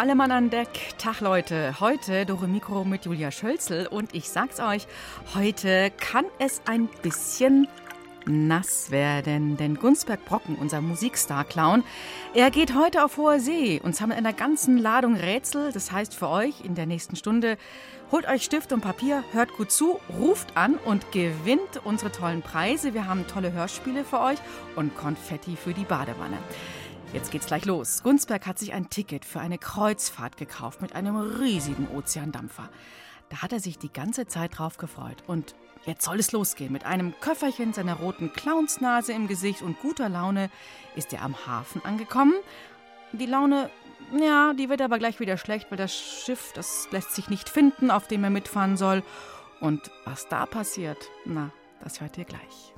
Alle Mann an Deck. Tag Leute. Heute Dore Mikro mit Julia Schölzel und ich sag's euch, heute kann es ein bisschen nass werden, denn Gunsberg Brocken, unser Musikstar-Clown, er geht heute auf hoher See und zwar mit einer ganzen Ladung Rätsel. Das heißt für euch in der nächsten Stunde, holt euch Stift und Papier, hört gut zu, ruft an und gewinnt unsere tollen Preise. Wir haben tolle Hörspiele für euch und Konfetti für die Badewanne. Jetzt geht's gleich los. Gunsberg hat sich ein Ticket für eine Kreuzfahrt gekauft mit einem riesigen Ozeandampfer. Da hat er sich die ganze Zeit drauf gefreut. Und jetzt soll es losgehen. Mit einem Köfferchen, seiner roten Clownsnase im Gesicht und guter Laune ist er am Hafen angekommen. Die Laune, ja, die wird aber gleich wieder schlecht, weil das Schiff, das lässt sich nicht finden, auf dem er mitfahren soll. Und was da passiert, na, das hört ihr gleich.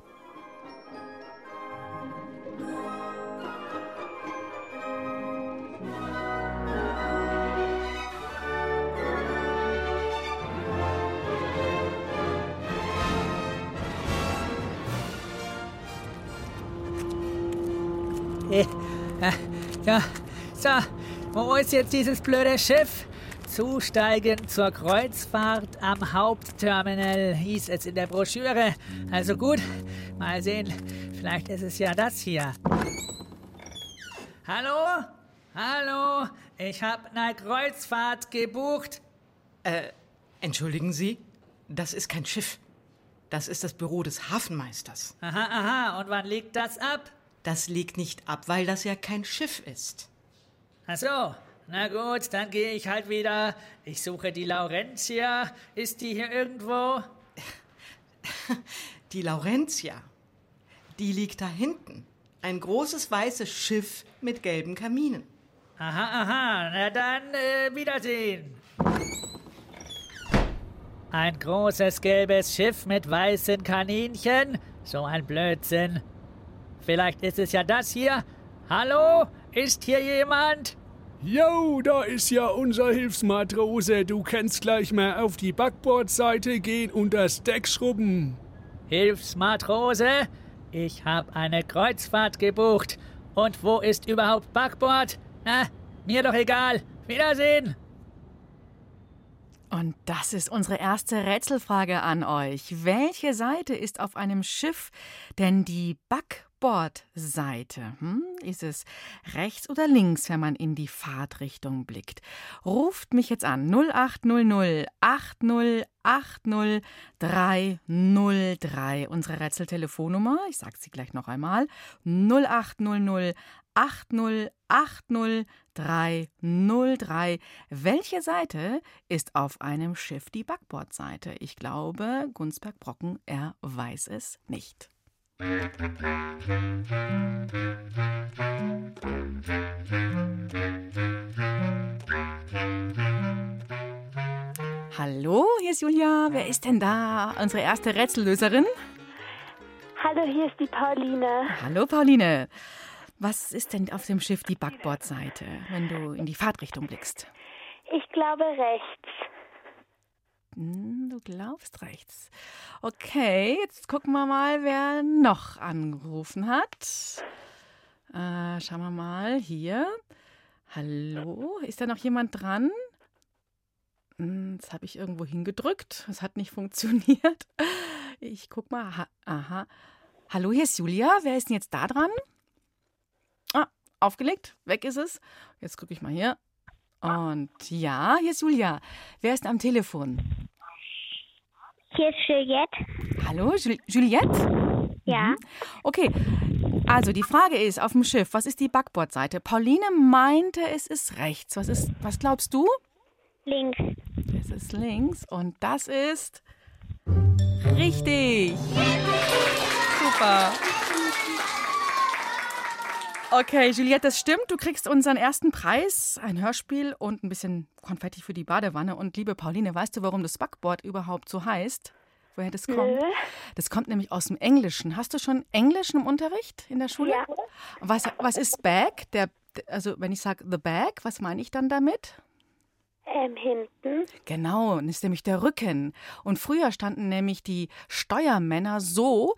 ja, so, wo ist jetzt dieses blöde Schiff? Zusteigen zur Kreuzfahrt am Hauptterminal hieß es in der Broschüre. Also gut, mal sehen, vielleicht ist es ja das hier. Hallo? Hallo? Ich habe eine Kreuzfahrt gebucht. Äh, entschuldigen Sie, das ist kein Schiff. Das ist das Büro des Hafenmeisters. Aha, aha, und wann liegt das ab? Das liegt nicht ab, weil das ja kein Schiff ist. Ach so, na gut, dann gehe ich halt wieder. Ich suche die Laurentia. Ist die hier irgendwo? Die Laurentia, die liegt da hinten. Ein großes weißes Schiff mit gelben Kaminen. Aha, aha, na dann äh, wiedersehen. Ein großes gelbes Schiff mit weißen Kaninchen? So ein Blödsinn. Vielleicht ist es ja das hier. Hallo? Ist hier jemand? Jo, da ist ja unser Hilfsmatrose. Du kannst gleich mal auf die Backbordseite gehen und das Deck schrubben. Hilfsmatrose? Ich habe eine Kreuzfahrt gebucht. Und wo ist überhaupt Backbord? Na, mir doch egal. Wiedersehen. Und das ist unsere erste Rätselfrage an euch. Welche Seite ist auf einem Schiff denn die Backbordseite? Hm? Ist es rechts oder links, wenn man in die Fahrtrichtung blickt? Ruft mich jetzt an 0800 80 80 303. Unsere Rätseltelefonnummer, ich sage sie gleich noch einmal, 0800 80 80 303. Welche Seite ist auf einem Schiff die Backbordseite? Ich glaube, Gunsberg Brocken, er weiß es nicht. Hallo, hier ist Julia. Wer ist denn da? Unsere erste Rätsellöserin? Hallo, hier ist die Pauline. Hallo, Pauline. Was ist denn auf dem Schiff die Backbordseite, wenn du in die Fahrtrichtung blickst? Ich glaube rechts. Hm, Du glaubst rechts. Okay, jetzt gucken wir mal, wer noch angerufen hat. Äh, schauen wir mal hier. Hallo, ist da noch jemand dran? Hm, Das habe ich irgendwo hingedrückt. Das hat nicht funktioniert. Ich guck mal. Ha Aha. Hallo, hier ist Julia. Wer ist denn jetzt da dran? Ah, aufgelegt. Weg ist es. Jetzt gucke ich mal hier. Und ja, hier ist Julia. Wer ist am Telefon? Hier ist Juliette. Hallo, Jul Juliette? Ja. Okay, also die Frage ist auf dem Schiff, was ist die Backbordseite? Pauline meinte, es ist rechts. Was ist, was glaubst du? Links. Es ist links und das ist Richtig. Super. Okay, Juliette, das stimmt. Du kriegst unseren ersten Preis, ein Hörspiel und ein bisschen Konfetti für die Badewanne. Und liebe Pauline, weißt du, warum das Backboard überhaupt so heißt? Woher das kommt? Das kommt nämlich aus dem Englischen. Hast du schon Englisch im Unterricht in der Schule? Ja. Was, was ist Bag? Der, also wenn ich sage the bag, was meine ich dann damit? Ähm, hinten. Genau, das ist nämlich der Rücken. Und früher standen nämlich die Steuermänner so,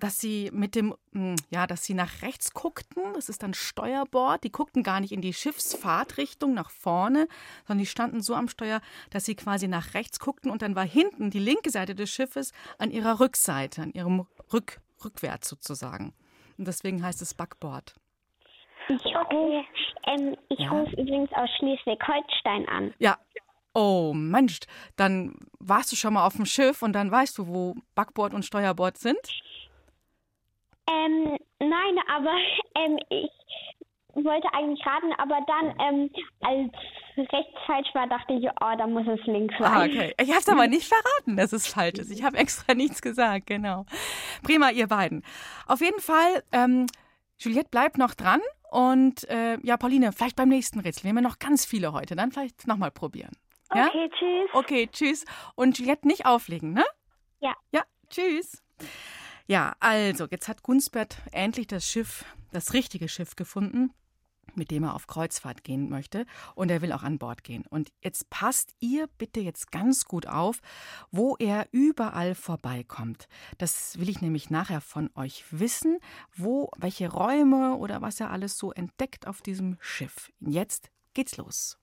dass sie mit dem, mm, ja, dass sie nach rechts guckten. Das ist dann Steuerbord. Die guckten gar nicht in die Schiffsfahrtrichtung nach vorne, sondern die standen so am Steuer, dass sie quasi nach rechts guckten und dann war hinten die linke Seite des Schiffes an ihrer Rückseite, an ihrem Rück, rückwärts sozusagen. Und deswegen heißt es Backboard. Ich rufe, ähm, ich Ja. rufe übrigens aus Schleswig-Holstein an. Ja. Oh Mensch, dann warst du schon mal auf dem Schiff und dann weißt du, wo Backboard und Steuerbord sind? Ähm, nein, aber ähm, ich wollte eigentlich raten, aber dann, ähm, als rechts falsch war, dachte ich, oh, da muss es links sein. Ah, okay. Ich habe es aber nicht verraten, dass es falsch ist. Ich habe extra nichts gesagt, genau. Prima, ihr beiden. Auf jeden Fall, ähm, Juliette bleibt noch dran und äh, ja, Pauline, vielleicht beim nächsten Rätsel. Wir haben ja noch ganz viele heute. Dann vielleicht nochmal probieren. Ja? Okay, tschüss. Okay, tschüss. Und Juliette nicht auflegen, ne? Ja. Ja, tschüss. Ja, also, jetzt hat Gunsbert endlich das Schiff, das richtige Schiff gefunden, mit dem er auf Kreuzfahrt gehen möchte. Und er will auch an Bord gehen. Und jetzt passt ihr bitte jetzt ganz gut auf, wo er überall vorbeikommt. Das will ich nämlich nachher von euch wissen, wo, welche Räume oder was er alles so entdeckt auf diesem Schiff. Jetzt geht's los.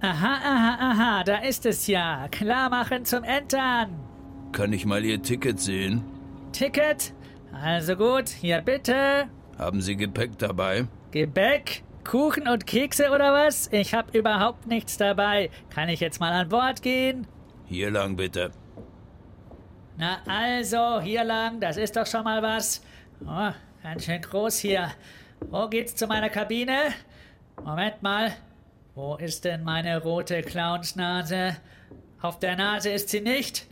Aha, aha, aha, da ist es ja. Klar machen zum Entern. Kann ich mal Ihr Ticket sehen? Ticket? Also gut, hier bitte. Haben Sie Gepäck dabei? Gebäck? Kuchen und Kekse oder was? Ich hab überhaupt nichts dabei. Kann ich jetzt mal an Bord gehen? Hier lang bitte. Na also, hier lang, das ist doch schon mal was. Oh, ganz schön groß hier. Wo geht's zu meiner Kabine? Moment mal. Wo ist denn meine rote Clownsnase? Auf der Nase ist sie nicht.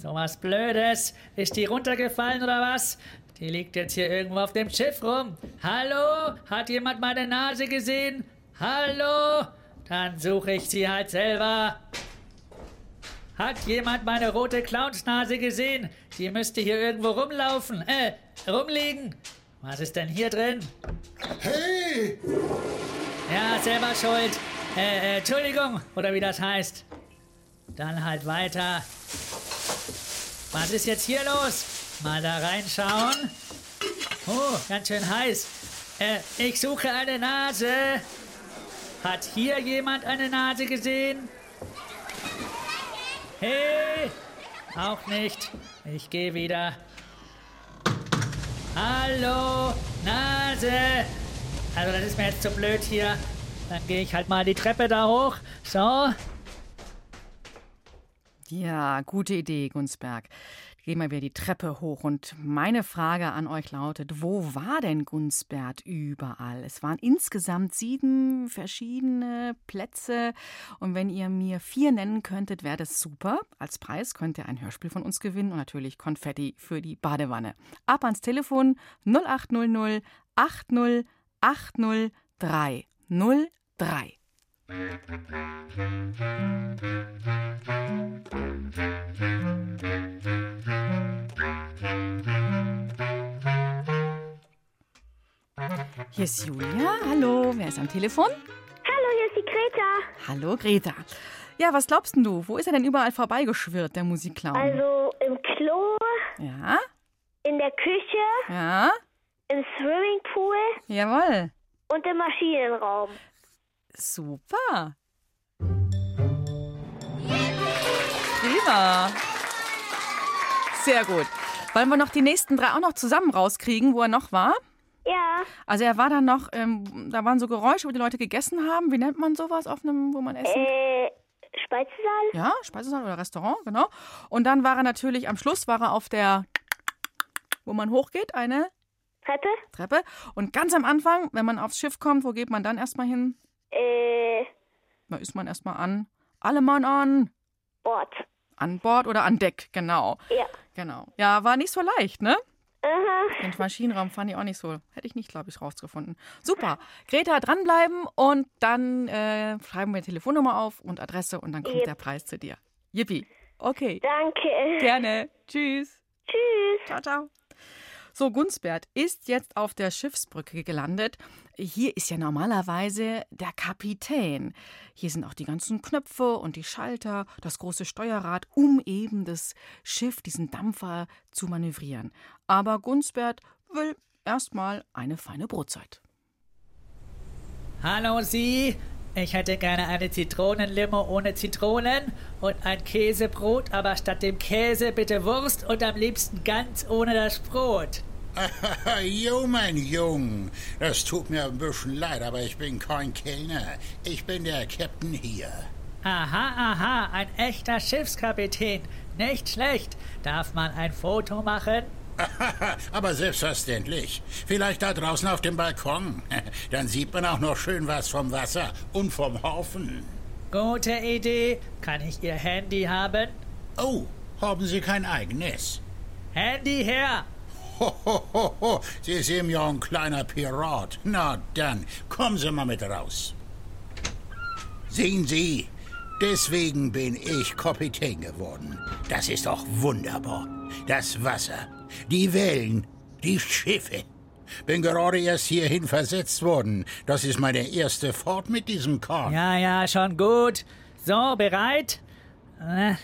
So was Blödes. Ist die runtergefallen oder was? Die liegt jetzt hier irgendwo auf dem Schiff rum. Hallo? Hat jemand meine Nase gesehen? Hallo? Dann suche ich sie halt selber. Hat jemand meine rote Clownsnase gesehen? Die müsste hier irgendwo rumlaufen. Äh, rumliegen. Was ist denn hier drin? Hey! Ja, selber schuld. Äh, äh, Entschuldigung, oder wie das heißt. Dann halt weiter. Was ist jetzt hier los? Mal da reinschauen. Oh, ganz schön heiß. Äh, ich suche eine Nase. Hat hier jemand eine Nase gesehen? Hey! Auch nicht. Ich gehe wieder. Hallo, Nase! Also, das ist mir jetzt zu blöd hier. Dann gehe ich halt mal die Treppe da hoch. So. Ja, gute Idee, Gunsberg. Gehen wir wieder die Treppe hoch. Und meine Frage an euch lautet: Wo war denn Gunsbert überall? Es waren insgesamt sieben verschiedene Plätze. Und wenn ihr mir vier nennen könntet, wäre das super. Als Preis könnt ihr ein Hörspiel von uns gewinnen und natürlich Konfetti für die Badewanne. Ab ans Telefon 0800 80 80 303. Hier ist Julia. Hallo, wer ist am Telefon? Hallo, hier ist die Greta. Hallo, Greta. Ja, was glaubst denn du? Wo ist er denn überall vorbeigeschwirrt, der Musikclown? Also im Klo, ja, in der Küche, ja, im Swimmingpool jawohl. und im Maschinenraum. Super. Prima. Sehr gut. Wollen wir noch die nächsten drei auch noch zusammen rauskriegen, wo er noch war? Ja, Also er war dann noch, ähm, da waren so Geräusche, wo die Leute gegessen haben. Wie nennt man sowas auf einem, wo man essen? äh, Speisesaal? Ja, Speisesaal oder Restaurant, genau. Und dann war er natürlich, am Schluss war er auf der, wo man hochgeht, eine Treppe? Treppe. Und ganz am Anfang, wenn man aufs Schiff kommt, wo geht man dann erstmal hin? Äh, Da ist man erstmal an. Alle Mann an. Bord. An Bord oder an Deck, genau. Ja. Genau. Ja, war nicht so leicht, ne? Aha. Den Maschinenraum fand ich auch nicht so. Hätte ich nicht, glaube ich, rausgefunden. Super. Greta, dranbleiben und dann äh, schreiben wir Telefonnummer auf und Adresse und dann kommt Yep. der Preis zu dir. Yippie. Okay. Danke. Gerne. Tschüss. Tschüss. Ciao, ciao. So, Gunsbert ist jetzt auf der Schiffsbrücke gelandet. Hier ist ja normalerweise der Kapitän. Hier sind auch die ganzen Knöpfe und die Schalter, das große Steuerrad, um eben das Schiff, diesen Dampfer zu manövrieren. Aber Gunsbert will erstmal eine feine Brotzeit. Hallo Sie, ich hätte gerne eine Zitronenlimo ohne Zitronen und ein Käsebrot, aber statt dem Käse bitte Wurst und am liebsten ganz ohne das Brot. jo, mein Jung, das tut mir ein bisschen leid, aber ich bin kein Kellner. Ich bin der Captain hier. Aha, aha, ein echter Schiffskapitän. Nicht schlecht. Darf man ein Foto machen? aber selbstverständlich. Vielleicht da draußen auf dem Balkon. Dann sieht man auch noch schön was vom Wasser und vom Haufen. Gute Idee. Kann ich Ihr Handy haben? Oh, haben Sie kein eigenes? Handy her! Ho. Sie sind ja ein kleiner Pirat. Na dann, kommen Sie mal mit raus. Sehen Sie, deswegen bin ich Kapitän geworden. Das ist doch wunderbar. Das Wasser, die Wellen, die Schiffe. Bin gerade erst hierhin versetzt worden. Das ist meine erste Fahrt mit diesem Kahn. Ja, ja, schon gut. So, bereit? Äh,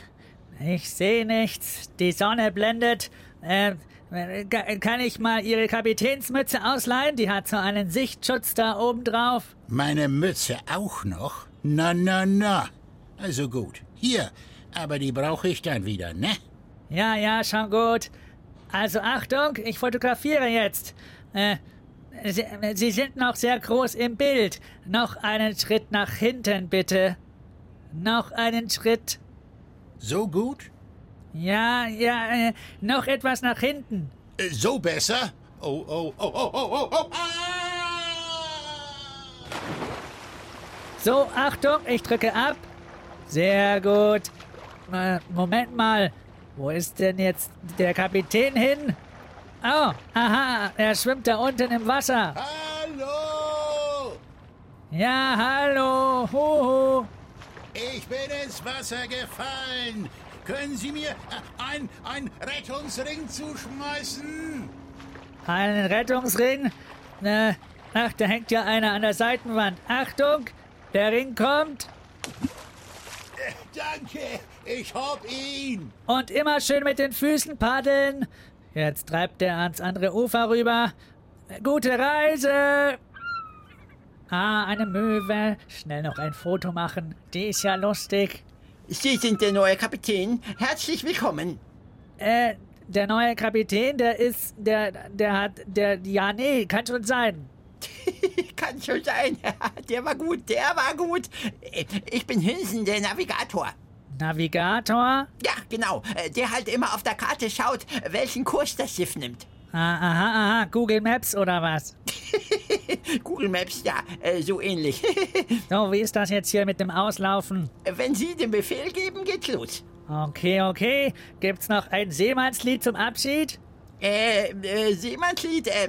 Ich sehe nichts. Die Sonne blendet. Äh, kann ich mal Ihre Kapitänsmütze ausleihen? Die hat so einen Sichtschutz da oben drauf. Meine Mütze auch noch? Na, na, na. Also gut. Hier, aber die brauche ich dann wieder, ne? Ja, ja, schon gut. Also Achtung, ich fotografiere jetzt. Äh, Sie, Sie sind noch sehr groß im Bild. Noch einen Schritt nach hinten, bitte. Noch einen Schritt. So gut? Ja, ja, äh, noch etwas nach hinten. Äh, So besser? Oh, oh, oh, oh, oh, oh, oh. So, Achtung, ich drücke ab. Sehr gut. Äh, Moment mal. Wo ist denn jetzt der Kapitän hin? Oh, aha, er schwimmt da unten im Wasser. Hallo! Ja, hallo. Huhu. Ich bin ins Wasser gefallen. Können Sie mir äh, ein, ein Rettungsring zuschmeißen? Einen Rettungsring? Äh, ach, da hängt ja einer an der Seitenwand. Achtung, der Ring kommt. Danke, ich hab ihn. Und immer schön mit den Füßen paddeln. Jetzt treibt er ans andere Ufer rüber. Gute Reise! Ah, eine Möwe. Schnell noch ein Foto machen. Die ist ja lustig. Sie sind der neue Kapitän. Herzlich willkommen. Äh, der neue Kapitän, der ist, der, der hat, der, ja, nee, kann schon sein. Kann schon sein. Der war gut, der war gut. Ich bin Hinsen, der Navigator. Navigator? Ja, genau. Der halt immer auf der Karte schaut, welchen Kurs das Schiff nimmt. Ah, aha, aha, Google Maps oder was? Google Maps, ja, äh, so ähnlich. So, wie ist das jetzt hier mit dem Auslaufen? Wenn Sie den Befehl geben, geht's los. Okay, okay. Gibt's noch ein Seemannslied zum Abschied? Äh, äh Seemannslied, äh,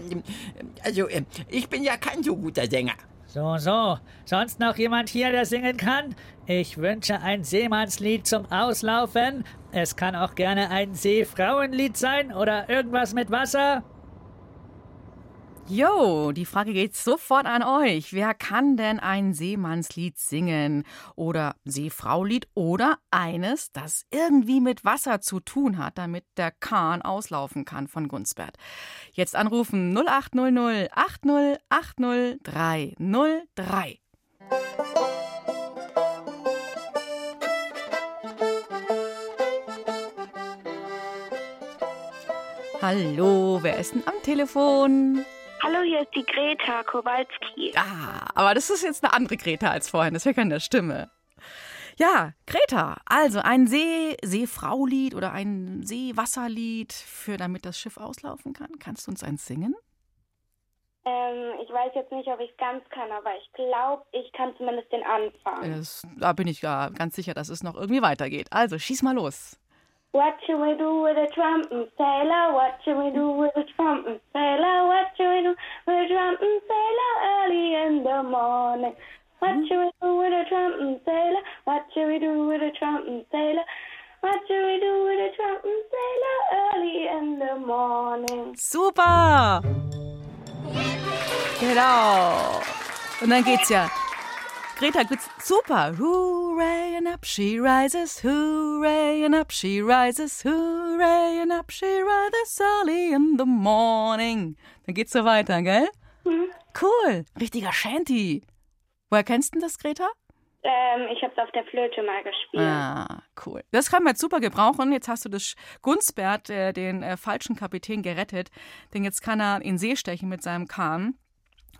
also, äh, ich bin ja kein so guter Sänger. So, so. Sonst noch jemand hier, der singen kann? Ich wünsche ein Seemannslied zum Auslaufen. Es kann auch gerne ein Seefrauenlied sein oder irgendwas mit Wasser. Jo, die Frage geht sofort an euch. Wer kann denn ein Seemannslied singen oder Seefraulied oder eines, das irgendwie mit Wasser zu tun hat, damit der Kahn auslaufen kann von Gunsbert? Jetzt anrufen 0800 80 80 303. Hallo, wer ist denn am Telefon? Hallo, hier ist die Greta Kowalski. Ah, aber das ist jetzt eine andere Greta als vorhin, das hört an der Stimme. Ja, Greta, also ein See, Seefraulied oder ein Seewasserlied, für damit das Schiff auslaufen kann. Kannst du uns eins singen? Ähm, ich weiß jetzt nicht, ob ich es ganz kann, aber ich glaube, ich kann zumindest den Anfang. Das, da bin ich gar ganz sicher, dass es noch irgendwie weitergeht. Also, schieß mal los. What should we do with a trumpet mm, sailor? What should we do with a trumpet mm, sailor? What should we do with a trumpet mm, sailor early in the morning? What hmm? should we do with a trumpet sailor? What should we do with a trumpet sailor? What should we do with a trumpet sailor early in the morning? Super! Genau. Und dann geht's ja. Greta, geht's super. Hooray and up she rises, hooray and up she rises, hooray and up she rises early in the morning. Dann geht's so weiter, gell? Cool. Richtiger Shanty. Woher kennst du das, Greta? Ähm, ich habe es auf der Flöte mal gespielt. Ah, cool. Das können wir jetzt super gebrauchen. Jetzt hast du das Gunstbert, äh, den äh, falschen Kapitän, gerettet. Denn jetzt kann er in See stechen mit seinem Kahn.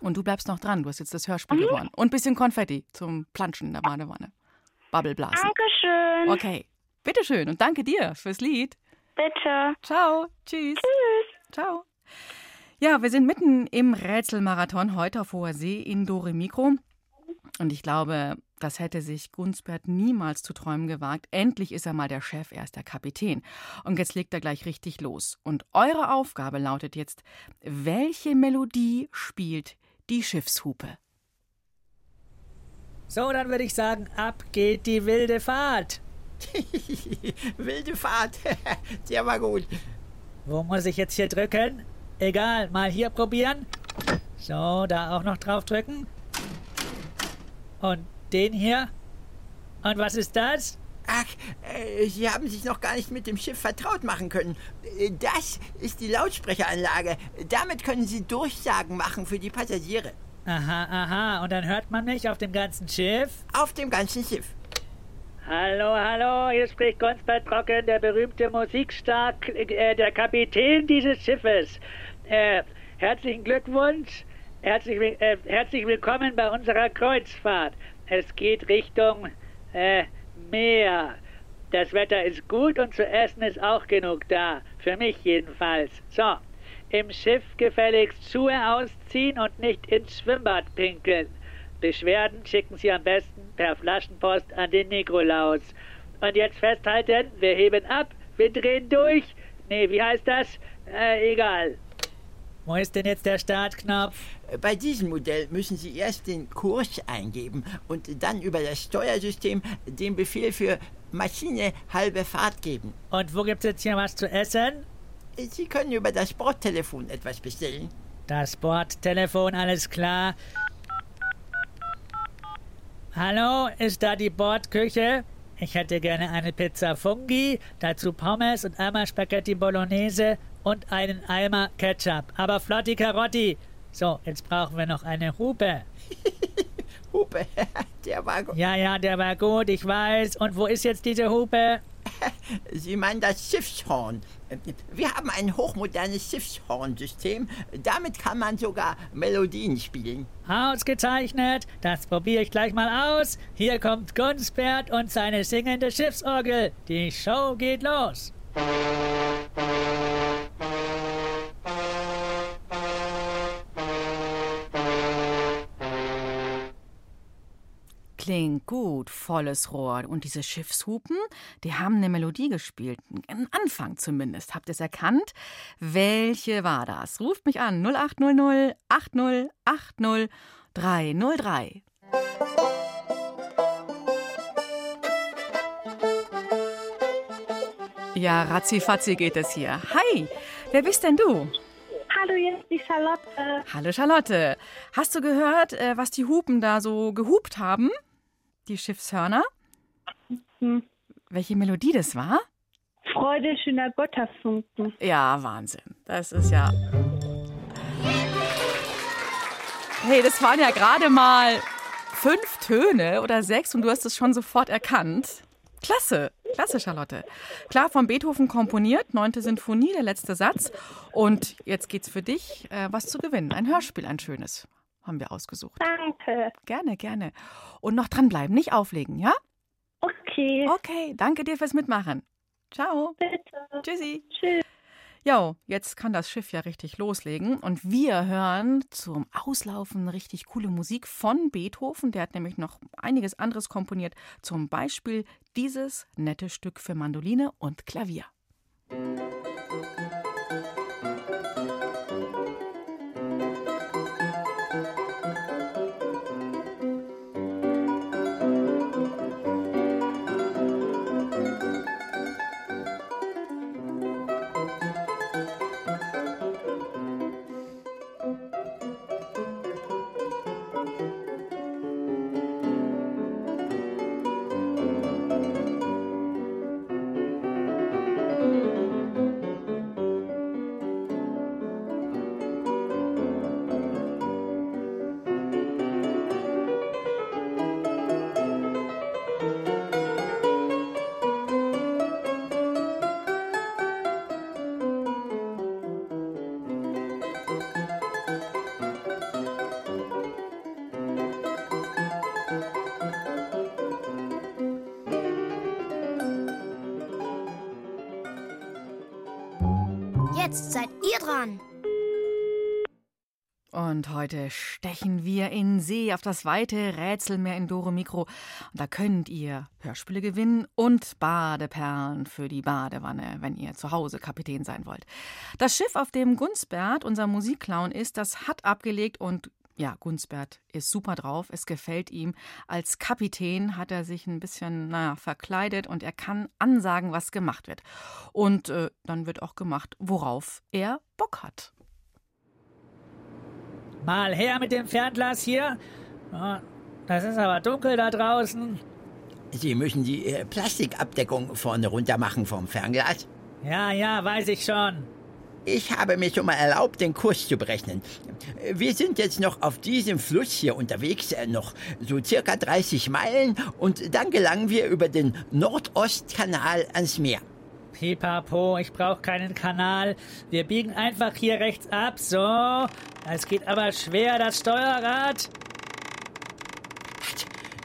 Und du bleibst noch dran. Du hast jetzt das Hörspiel gewonnen. Und ein bisschen Konfetti zum Planschen in der Badewanne. Bubbelblasen. Dankeschön. Okay. Bitteschön. Und danke dir fürs Lied. Bitte. Ciao. Tschüss. Tschüss. Ciao. Ja, wir sind mitten im Rätselmarathon heute auf hoher See in Dore Mikro. Und ich glaube, das hätte sich Gunsbert niemals zu träumen gewagt. Endlich ist er mal der Chef, er ist der Kapitän. Und jetzt legt er gleich richtig los. Und eure Aufgabe lautet jetzt, welche Melodie spielt die Schiffshupe? So, dann würde ich sagen, ab geht die wilde Fahrt. Wilde Fahrt. Der war gut. Wo muss ich jetzt hier drücken? Egal, mal hier probieren. So, da auch noch drauf drücken. Und den hier. Und was ist das? Ach, äh, Sie haben sich noch gar nicht mit dem Schiff vertraut machen können. Äh, Das ist die Lautsprecheranlage. Damit können Sie Durchsagen machen für die Passagiere. Aha, aha. Und dann hört man mich auf dem ganzen Schiff? Auf dem ganzen Schiff. Hallo, hallo, hier spricht Gonsbert Trocken, der berühmte Musikstar, äh, der Kapitän dieses Schiffes. Äh, herzlichen Glückwunsch, herzlich, äh, herzlich willkommen bei unserer Kreuzfahrt. Es geht Richtung äh, Meer. Das Wetter ist gut und zu essen ist auch genug da, für mich jedenfalls. So, im Schiff gefälligst Schuhe ausziehen und nicht ins Schwimmbad pinkeln. Beschwerden schicken Sie am besten per Flaschenpost an den Nikolaus. Und jetzt festhalten, wir heben ab, wir drehen durch. Nee, wie heißt das? Äh, egal. Wo ist denn jetzt der Startknopf? Bei diesem Modell müssen Sie erst den Kurs eingeben und dann über das Steuersystem den Befehl für Maschine halbe Fahrt geben. Und wo gibt's jetzt hier was zu essen? Sie können über das Bordtelefon etwas bestellen. Das Bordtelefon, alles klar. Hallo, ist da die Bordküche? Ich hätte gerne eine Pizza Fungi, dazu Pommes und einmal Spaghetti Bolognese und einen Eimer Ketchup. Aber flotti Karotti. So, jetzt brauchen wir noch eine Hupe. Hupe, der war gut. Ja, ja, der war gut, ich weiß. Und wo ist jetzt diese Hupe? Sie meinen das Schiffshorn. Wir haben ein hochmodernes Schiffshornsystem. Damit kann man sogar Melodien spielen. Ausgezeichnet. Das probiere ich gleich mal aus. Hier kommt Gunsbert und seine singende Schiffsorgel. Die Show geht los. Klingt gut, volles Rohr. Und diese Schiffshupen, die haben eine Melodie gespielt. Am Anfang zumindest. Habt ihr es erkannt? Welche war das? Ruft mich an 0800 80 80 303. Ja, ratzifatzi geht es hier. Hi, wer bist denn du? Hallo, hier ist die Charlotte. Hallo Charlotte. Hast du gehört, äh, was die Hupen da so gehupt haben? Die Schiffshörner? Hm. Welche Melodie das war? Freude schöner Gotterfunken. Ja, Wahnsinn. Das ist ja. Hey, das waren ja gerade mal fünf Töne oder sechs und du hast es schon sofort erkannt. Klasse, klasse, Charlotte. Klar, von Beethoven komponiert, neunte Sinfonie, der letzte Satz. Und jetzt geht's für dich, äh, was zu gewinnen. Ein Hörspiel, ein schönes. Haben wir ausgesucht. Danke. Gerne, gerne. Und noch dranbleiben, nicht auflegen, ja? Okay. Okay, danke dir fürs Mitmachen. Ciao. Bitte. Tschüssi. Tschüss. Jo, jetzt kann das Schiff ja richtig loslegen und wir hören zum Auslaufen richtig coole Musik von Beethoven. Der hat nämlich noch einiges anderes komponiert, zum Beispiel dieses nette Stück für Mandoline und Klavier. Jetzt seid ihr dran. Und heute stechen wir in See auf das weite Rätselmeer in Doro Mikro. Da könnt ihr Hörspiele gewinnen und Badeperlen für die Badewanne, wenn ihr zu Hause Kapitän sein wollt. Das Schiff, auf dem Gunsbert unser Musikclown ist, das hat abgelegt und ja, Gunsbert ist super drauf. Es gefällt ihm. Als Kapitän hat er sich ein bisschen, naja, verkleidet und er kann ansagen, was gemacht wird. Und äh, dann wird auch gemacht, worauf er Bock hat. Mal her mit dem Fernglas hier. Oh, das ist aber dunkel da draußen. Sie müssen die äh, Plastikabdeckung vorne runter machen vom Fernglas. Ja, ja, weiß ich schon. Ich habe mir schon mal erlaubt, den Kurs zu berechnen. Wir sind jetzt noch auf diesem Fluss hier unterwegs, äh, noch so circa 30 Meilen, und dann gelangen wir über den Nordostkanal ans Meer. Pipapo, ich brauche keinen Kanal. Wir biegen einfach hier rechts ab, so. Es geht aber schwer, das Steuerrad.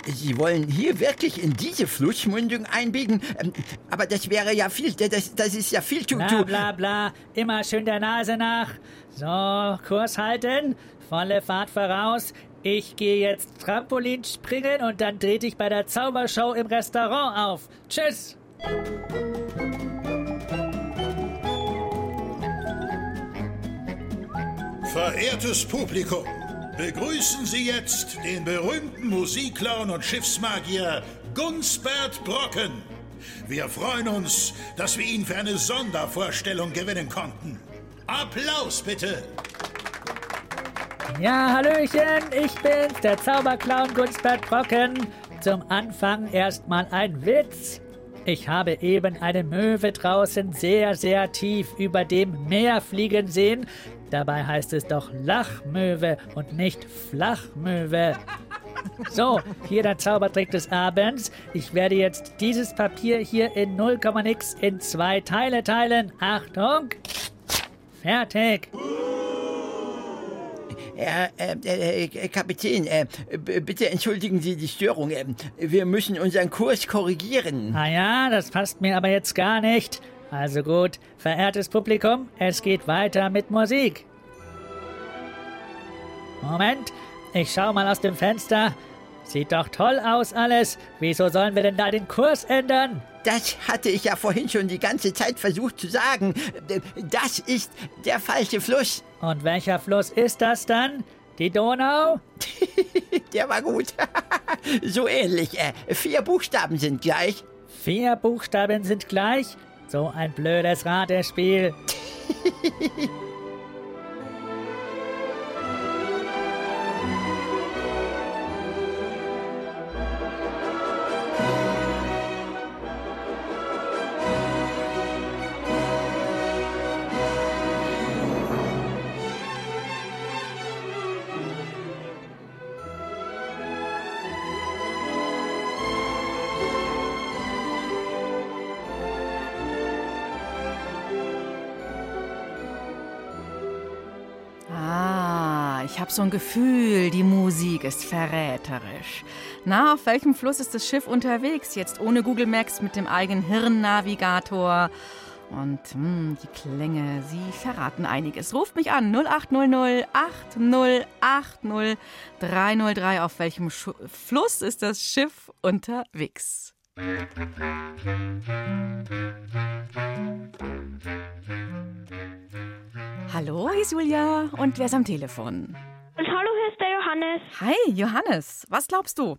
Sie wollen hier wirklich in diese Flussmündung einbiegen? Ähm, Aber das wäre ja viel, das, das ist ja viel zu... Bla bla bla, immer schön der Nase nach. So, Kurs halten, volle Fahrt voraus. Ich gehe jetzt Trampolin springen und dann dreh dich bei der Zaubershow im Restaurant auf. Tschüss! Verehrtes Publikum, begrüßen Sie jetzt den berühmten Musikclown und Schiffsmagier Gunsbert Brocken. Wir freuen uns, dass wir ihn für eine Sondervorstellung gewinnen konnten. Applaus bitte! Ja, Hallöchen, ich bin's, der Zauberclown Gunsbert Brocken. Zum Anfang erstmal ein Witz. Ich habe eben eine Möwe draußen sehr, sehr tief über dem Meer fliegen sehen. Dabei heißt es doch Lachmöwe und nicht Flachmöwe. So, hier der Zaubertrick des Abends. Ich werde jetzt dieses Papier hier in 0, nix in zwei Teile teilen. Achtung! Fertig! Herr äh, äh, äh, Kapitän, äh, bitte entschuldigen Sie die Störung. Äh, wir müssen unseren Kurs korrigieren. Ah ja, das passt mir aber jetzt gar nicht. Also gut, verehrtes Publikum, es geht weiter mit Musik. Moment, ich schau mal aus dem Fenster. Sieht doch toll aus alles. Wieso sollen wir denn da den Kurs ändern? Das hatte ich ja vorhin schon die ganze Zeit versucht zu sagen. Das ist der falsche Fluss. Und welcher Fluss ist das dann? Die Donau? Der war gut. so ähnlich. Äh, vier Buchstaben sind gleich. Vier Buchstaben sind gleich? So ein blödes Ratespiel. Habe so ein Gefühl, die Musik ist verräterisch. Na, auf welchem Fluss ist das Schiff unterwegs? Jetzt ohne Google Maps mit dem eigenen Hirnnavigator. Und mh, die Klänge, sie verraten einiges. Ruft mich an 0800 8080 303. Auf welchem Schu Fluss ist das Schiff unterwegs? Hallo, hier ist Julia. Und wer ist am Telefon? Und hallo, hier ist der Johannes. Hi, Johannes. Was glaubst du?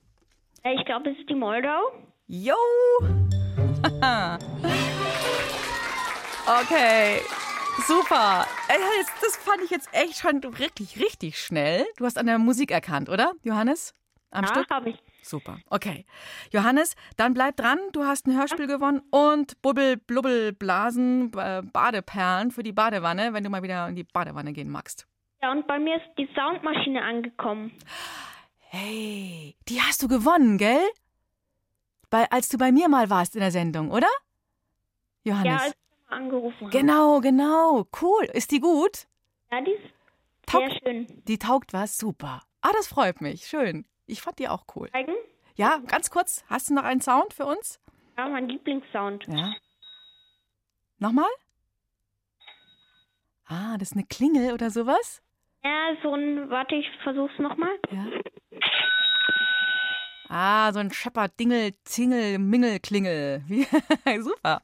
Äh, Ich glaube, es ist die Moldau. Jo! okay, super. Ey, Das fand ich jetzt echt schon wirklich richtig schnell. Du hast an der Musik erkannt, oder, Johannes? Am Ja, habe ich. Super. Okay. Johannes, dann bleib dran. Du hast ein Hörspiel gewonnen und Bubbel, Blubbel, Blasen, äh, Badeperlen für die Badewanne, wenn du mal wieder in die Badewanne gehen magst. Ja, und bei mir ist die Soundmaschine angekommen. Hey, die hast du gewonnen, gell? Bei, als du bei mir mal warst in der Sendung, oder? Johannes. Ja, als ich mal angerufen habe. Genau, genau. Cool. Ist die gut? Ja, die ist Taugt- sehr schön. Die taugt was? Super. Ah, das freut mich. Schön. Ich fand die auch cool. Zeigen? Ja, ganz kurz. Hast du noch einen Sound für uns? Ja, mein Lieblingssound. Ja. Nochmal? Ah, das ist eine Klingel oder sowas? Ja, so ein, warte, ich versuch's nochmal. Ja. Ah, so ein Scheppert, Dingel, Zingel, Mingel, Klingel. Super.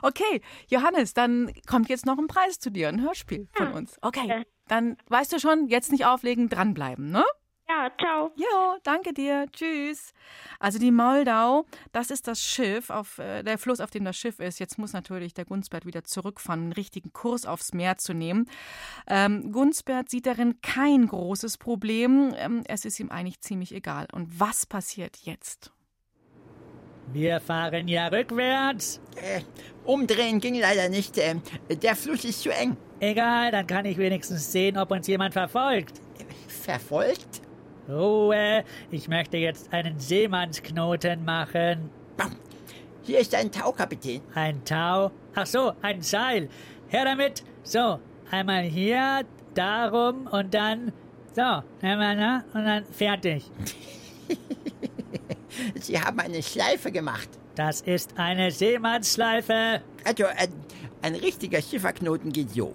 Okay, Johannes, dann kommt jetzt noch ein Preis zu dir, ein Hörspiel von uns. Okay, dann weißt du schon, jetzt nicht auflegen, dranbleiben, ne? Ja, ciao. Jo, danke dir. Tschüss. Also die Moldau, das ist das Schiff, auf, äh, der Fluss, auf dem das Schiff ist. Jetzt muss natürlich der Gunsbert wieder zurückfahren, einen richtigen Kurs aufs Meer zu nehmen. Ähm, Gunsbert sieht darin kein großes Problem. Ähm, es ist ihm eigentlich ziemlich egal. Und was passiert jetzt? Wir fahren ja rückwärts. Äh, umdrehen ging leider nicht. Äh, der Fluss ist zu eng. Egal, dann kann ich wenigstens sehen, ob uns jemand verfolgt. Verfolgt? Ruhe, ich möchte jetzt einen Seemannsknoten machen. Hier ist ein Taukapitän. Ein Tau? Ach so, ein Seil. Her damit. So, einmal hier, darum und dann. So, einmal na, und dann fertig. Sie haben eine Schleife gemacht. Das ist eine Seemannsschleife. Also, äh, ein richtiger Schifferknoten geht so.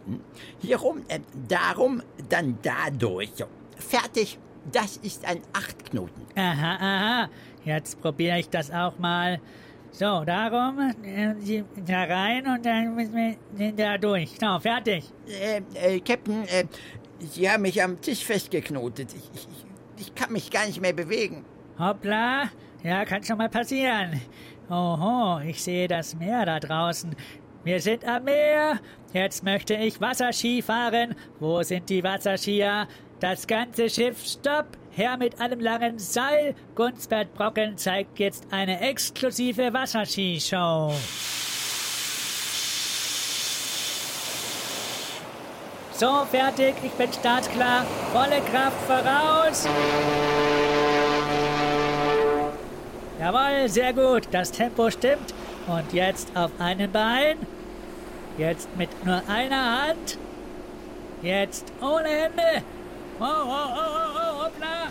Hier rum, äh, darum, dann dadurch. So. Fertig. Das ist ein Achtknoten. Aha, aha. Jetzt probiere ich das auch mal. So, darum, äh, da rein und dann müssen wir da durch. So, fertig. Äh, äh, Captain, äh, Sie haben mich am Tisch festgeknotet. Ich, ich, ich kann mich gar nicht mehr bewegen. Hoppla. Ja, kann schon mal passieren. Oho, ich sehe das Meer da draußen. Wir sind am Meer. Jetzt möchte ich Wasserski fahren. Wo sind die Wasserskier? Das ganze Schiff stopp. Her mit einem langen Seil. Gunsbert Brocken zeigt jetzt eine exklusive Wasserskishow. So, fertig. Ich bin startklar. Volle Kraft voraus. Jawohl, sehr gut. Das Tempo stimmt. Und jetzt auf einem Bein. Jetzt mit nur einer Hand. Jetzt ohne Hände. Oh, oh, oh, oh, oh, hoppla.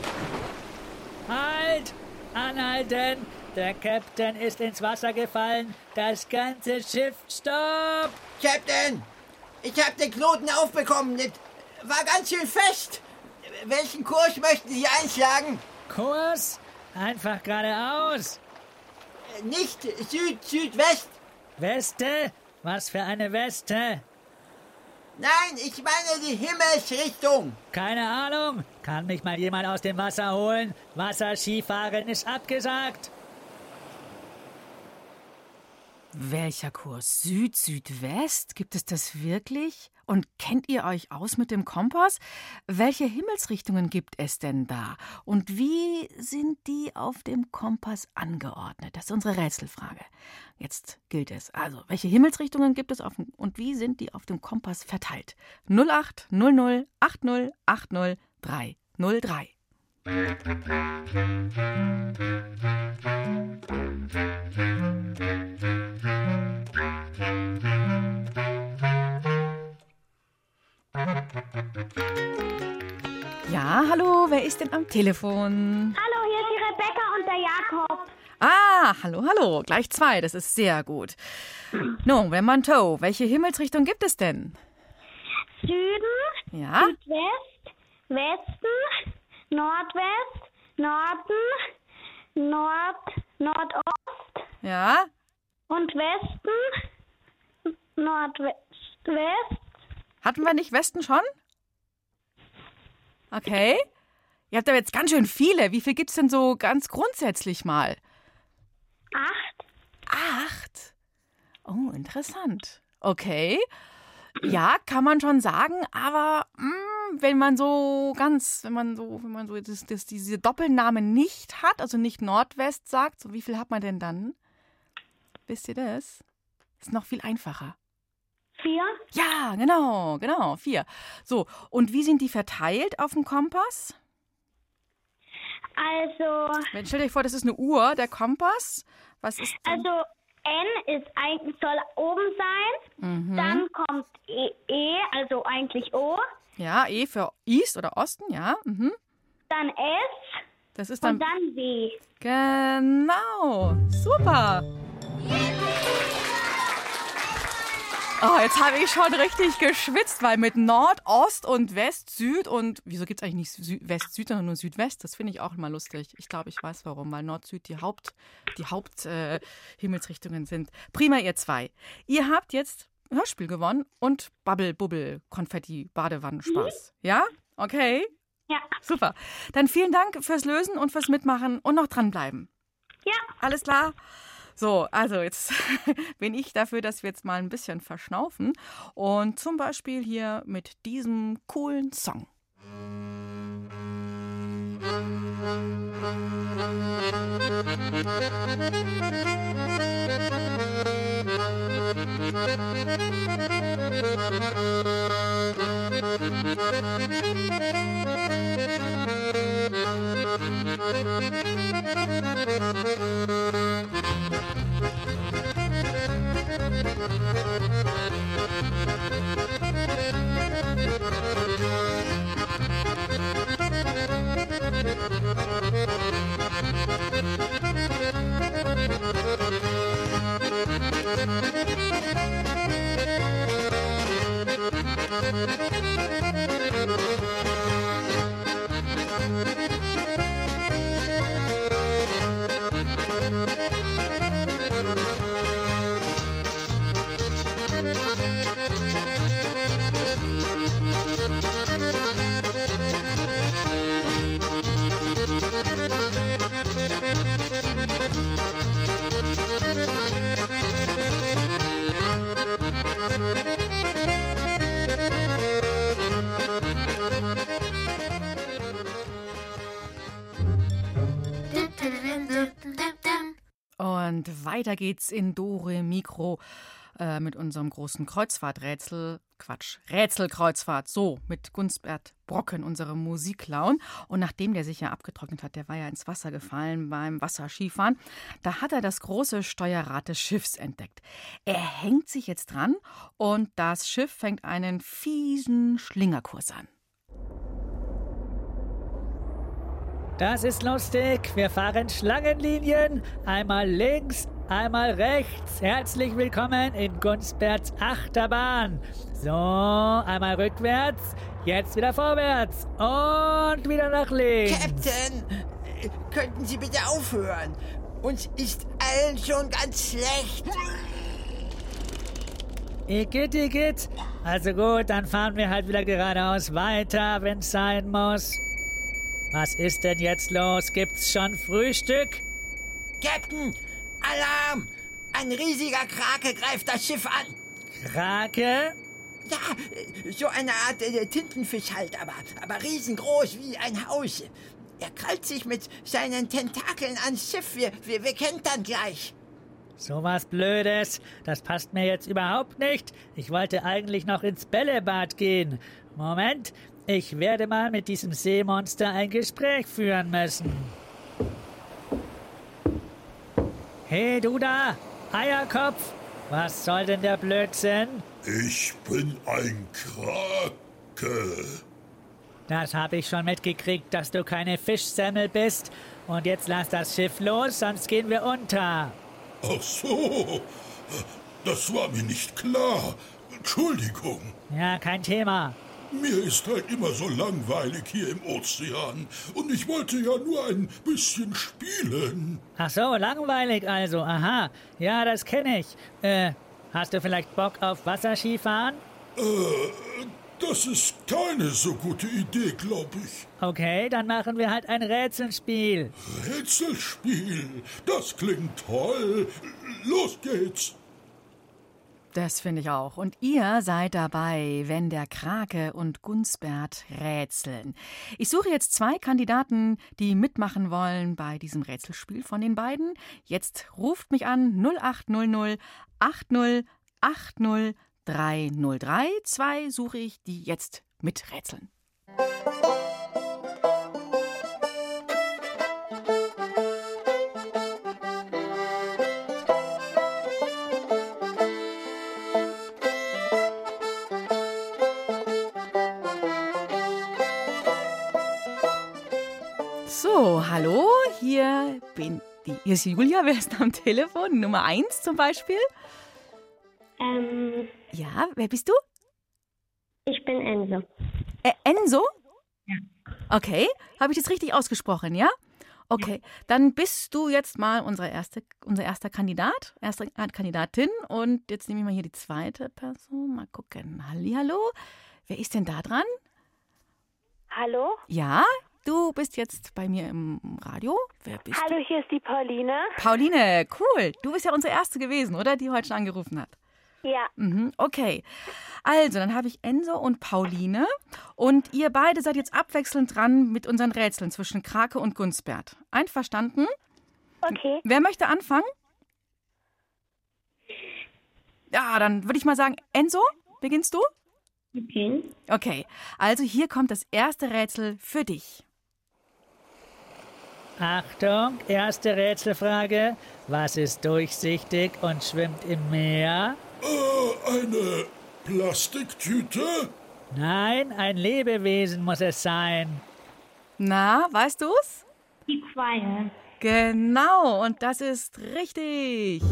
Halt! Anhalten! Der Captain ist ins Wasser gefallen. Das ganze Schiff stopp! Captain! Ich habe den Knoten aufbekommen. Das war ganz schön fest. Welchen Kurs möchten Sie einschlagen? Kurs? Einfach geradeaus. Nicht Süd-Südwest. Weste? Was für eine Weste? Nein, ich meine die Himmelsrichtung. Keine Ahnung. Kann mich mal jemand aus dem Wasser holen? Wasserskifahren ist abgesagt. Welcher Kurs? Süd, Südwest? Gibt es das wirklich? Und kennt ihr euch aus mit dem Kompass? Welche Himmelsrichtungen gibt es denn da? Und wie sind die auf dem Kompass angeordnet? Das ist unsere Rätselfrage. Jetzt gilt es. Also, welche Himmelsrichtungen gibt es auf dem, und wie sind die auf dem Kompass verteilt? 08 00 80 80 303. Ja, hallo, wer ist denn am Telefon? Hallo, hier ist die Rebecca und der Jakob. Ah, hallo, hallo. Gleich zwei, das ist sehr gut. Nun, Remonto, welche Himmelsrichtung gibt es denn? Süden, Ja? Südwest, Westen, Nordwest, Norden, Nord, Nordost Ja? und Westen, Nordwest, West, Hatten wir nicht Westen schon? Okay. Ihr habt aber jetzt ganz schön viele. Wie viel gibt es denn so ganz grundsätzlich mal? acht, Acht. Oh, interessant. Okay. Ja, kann man schon sagen, aber mm, wenn man so ganz, wenn man so, wenn man so das, das, diese Doppelnamen nicht hat, also nicht Nordwest sagt, so wie viel hat man denn dann? Wisst ihr das? Ist noch viel einfacher. Vier, Ja, genau, genau, vier. So, und wie sind die verteilt auf dem Kompass? also, Wenn, stell dir vor, das ist eine Uhr, der Kompass. Was ist denn? also N ist eigentlich, soll oben sein, Mhm. dann kommt e, e, also eigentlich O, Ja, E für East oder Osten, ja. Mhm. dann S Das ist dann. und dann W. Genau. Super. Oh, jetzt habe ich schon richtig geschwitzt, weil mit Nord, Ost und West, Süd und wieso gibt es eigentlich nicht Sü West, Süd, sondern nur Südwest? Das finde ich auch immer lustig. Ich glaube, ich weiß warum, weil Nord, Süd die Haupt, die Haupt äh, Himmelsrichtungen sind. Prima, ihr zwei. Ihr habt jetzt Hörspiel gewonnen und Bubble, Bubble, Konfetti, Badewannenspaß. Ja? Okay. Ja. Super. Dann vielen Dank fürs Lösen und fürs Mitmachen und noch dranbleiben. Ja. Alles klar? So, also jetzt bin ich dafür, dass wir jetzt mal ein bisschen verschnaufen und zum Beispiel hier mit diesem coolen Song. Und weiter geht's in Dore Mikro äh, mit unserem großen Kreuzfahrträtsel. Quatsch, Rätselkreuzfahrt. So, mit Gunstbert Brocken, unserem Musikclown. Und nachdem der sich ja abgetrocknet hat, der war ja ins Wasser gefallen beim Wasserskifahren, da hat er das große Steuerrad des Schiffs entdeckt. Er hängt sich jetzt dran und das Schiff fängt einen fiesen Schlingerkurs an. Das ist lustig. Wir fahren Schlangenlinien. Einmal links, einmal rechts. Herzlich willkommen in Gunstberts Achterbahn. So, einmal rückwärts, jetzt wieder vorwärts und wieder nach links. Captain, könnten Sie bitte aufhören? Uns ist allen schon ganz schlecht. Igitt, igitt. Also gut, dann fahren wir halt wieder geradeaus weiter, wenn's sein muss. Was ist denn jetzt los? Gibt's schon Frühstück? Captain, Alarm! Ein riesiger Krake greift das Schiff an. Krake? Ja, so eine Art äh, Tintenfisch halt, aber, aber riesengroß wie ein Haus. Er krallt sich mit seinen Tentakeln ans Schiff. Wir, wir, wir kentern gleich. So was Blödes. Das passt mir jetzt überhaupt nicht. Ich wollte eigentlich noch ins Bällebad gehen. Moment, ich werde mal mit diesem Seemonster ein Gespräch führen müssen. Hey, du da! Eierkopf! Was soll denn der Blödsinn? Ich bin ein Krake. Das habe ich schon mitgekriegt, dass du keine Fischsemmel bist. Und jetzt lass das Schiff los, sonst gehen wir unter. Ach so, das war mir nicht klar. Entschuldigung. Ja, kein Thema. Mir ist halt immer so langweilig hier im Ozean. Und ich wollte ja nur ein bisschen spielen. Ach so, langweilig also. Aha. Ja, das kenne ich. Äh, hast du vielleicht Bock auf Wasserskifahren? Äh, das ist keine so gute Idee, glaube ich. Okay, dann machen wir halt ein Rätselspiel. Rätselspiel? Das klingt toll. Los geht's. Das finde ich auch. Und ihr seid dabei, wenn der Krake und Gunsbert rätseln. Ich suche jetzt zwei Kandidaten, die mitmachen wollen bei diesem Rätselspiel von den beiden. Jetzt ruft mich an 0800 80 80 303. Zwei suche ich, die jetzt miträtseln. So, hallo, hier bin die. Hier ist Julia, wer ist am Telefon? Nummer 1 zum Beispiel. Ähm, Ja, wer bist du? ich bin Ense. Äh, Enzo? Ja. Okay, habe ich das richtig ausgesprochen, ja? Okay, dann bist du jetzt mal unsere erste, unser erster Kandidat, erste Kandidatin. Und jetzt nehme ich mal hier die zweite Person. Mal gucken. Hallihallo. Wer ist denn da dran? Hallo? Ja, du bist jetzt bei mir im Radio. Wer bist Hallo, hier ist die Pauline. du? Pauline, cool. Du bist ja unsere erste gewesen, oder? Die heute schon angerufen hat. Ja. Mhm, okay. Also, dann habe ich Enzo und Pauline. Und ihr beide seid jetzt abwechselnd dran mit unseren Rätseln zwischen Krake und Gunsbert. Einverstanden? Okay. Wer möchte anfangen? Ja, dann würde ich mal sagen, Enzo, beginnst du? Okay. Okay, also hier kommt das erste Rätsel für dich. Achtung, erste Rätselfrage. Was ist durchsichtig und schwimmt im Meer? Äh, eine Plastiktüte? Nein, ein Lebewesen muss es sein. Na, weißt du's? Die Qualle. Genau, und das ist richtig.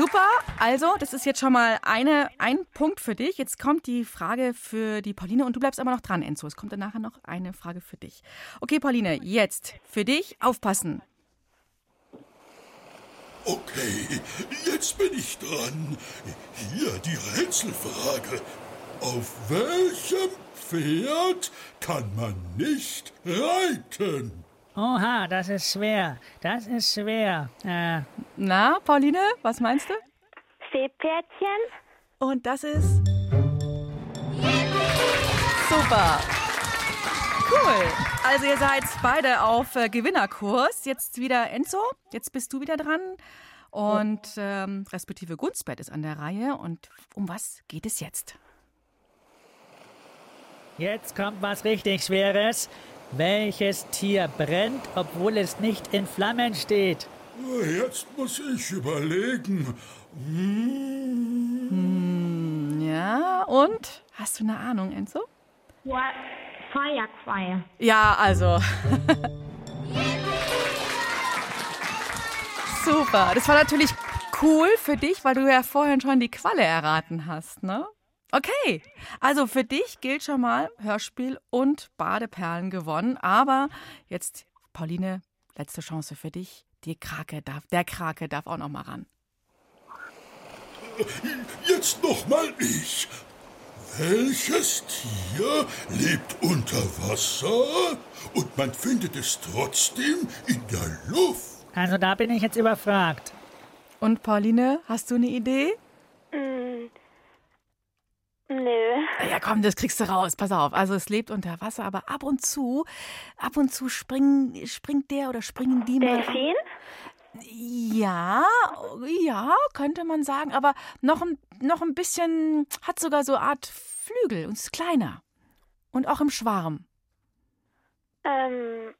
Super, also das ist jetzt schon mal eine, ein Punkt für dich. Jetzt kommt die Frage für die Pauline und du bleibst aber noch dran, Enzo. Es kommt dann nachher noch eine Frage für dich. Okay, Pauline, jetzt für dich aufpassen. Okay, jetzt bin ich dran. Hier die Rätselfrage. Auf welchem Pferd kann man nicht reiten? Oha, das ist schwer. Das ist schwer. Äh, Na, Pauline, was meinst du? Seepferdchen? Und das ist. Super. Cool. Also ihr seid beide auf äh, Gewinnerkurs. Jetzt wieder Enzo. Jetzt bist du wieder dran. Und ähm, respektive Gunstbett ist an der Reihe. Und um was geht es jetzt? jetzt kommt was richtig Schweres. Welches Tier brennt, obwohl es nicht in Flammen steht? Jetzt muss ich überlegen. Hm, Hm, ja, und? Hast du eine Ahnung, Enzo? Feuerqualle. Ja, also. Super. Das war natürlich cool für dich, weil du ja vorhin schon die Qualle erraten hast, ne? Okay, also für dich gilt schon mal Hörspiel und Badeperlen gewonnen. Aber jetzt, Pauline, letzte Chance für dich. Die Krake darf, der Krake darf auch noch mal ran. Jetzt noch mal ich. Welches Tier lebt unter Wasser und man findet es trotzdem in der Luft? Also da bin ich jetzt überfragt. Und Pauline, hast du eine Idee? Hm. Nö. Ja, komm, das kriegst du raus. Pass auf. Also es lebt unter Wasser, aber ab und zu, ab und zu springen, springt der oder springen die mal. Delfin? Ja, ja, könnte man sagen, aber noch ein, noch ein bisschen, hat sogar so eine Art Flügel und ist kleiner. Und auch im Schwarm. Ähm,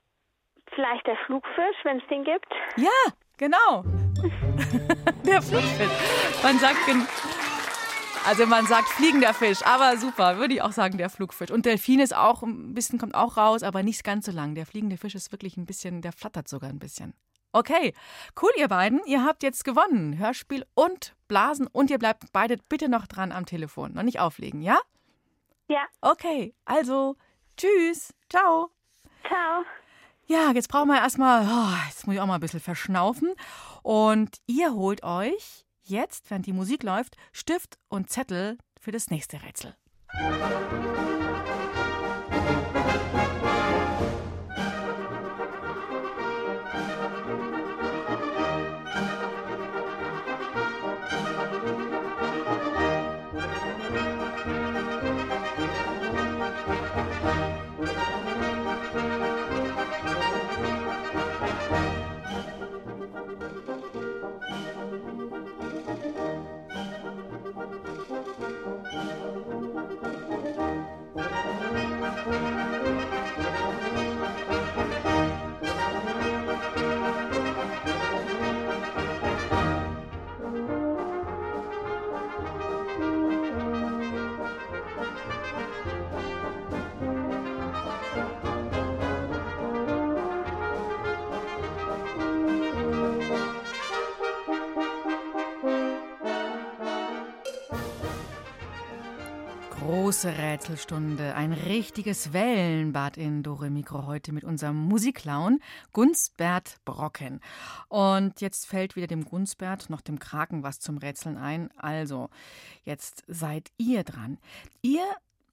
vielleicht der Flugfisch, wenn es den gibt? Ja, genau. der Flugfisch. Man sagt, gen Also man sagt fliegender Fisch, aber super, würde ich auch sagen, der Flugfisch. Und Delfin ist auch ein bisschen, kommt auch raus, aber nicht ganz so lang. Der fliegende Fisch ist wirklich ein bisschen, der flattert sogar ein bisschen. Okay, cool, ihr beiden. Ihr habt jetzt gewonnen. Hörspiel und Blasen und ihr bleibt beide bitte noch dran am Telefon. Noch nicht auflegen, ja? Ja. Okay, also tschüss. Ciao. Ciao. Ja, jetzt brauchen wir erstmal, oh, jetzt muss ich auch mal ein bisschen verschnaufen. Und ihr holt euch jetzt, während die Musik läuft, Stift und Zettel für das nächste Rätsel. Große Rätselstunde, ein richtiges Wellenbad in Dore Mikro heute mit unserem Musikclown Gunsbert Brocken. Und jetzt fällt wieder dem Gunsbert noch dem Kraken was zum Rätseln ein. Also, jetzt seid ihr dran. Ihr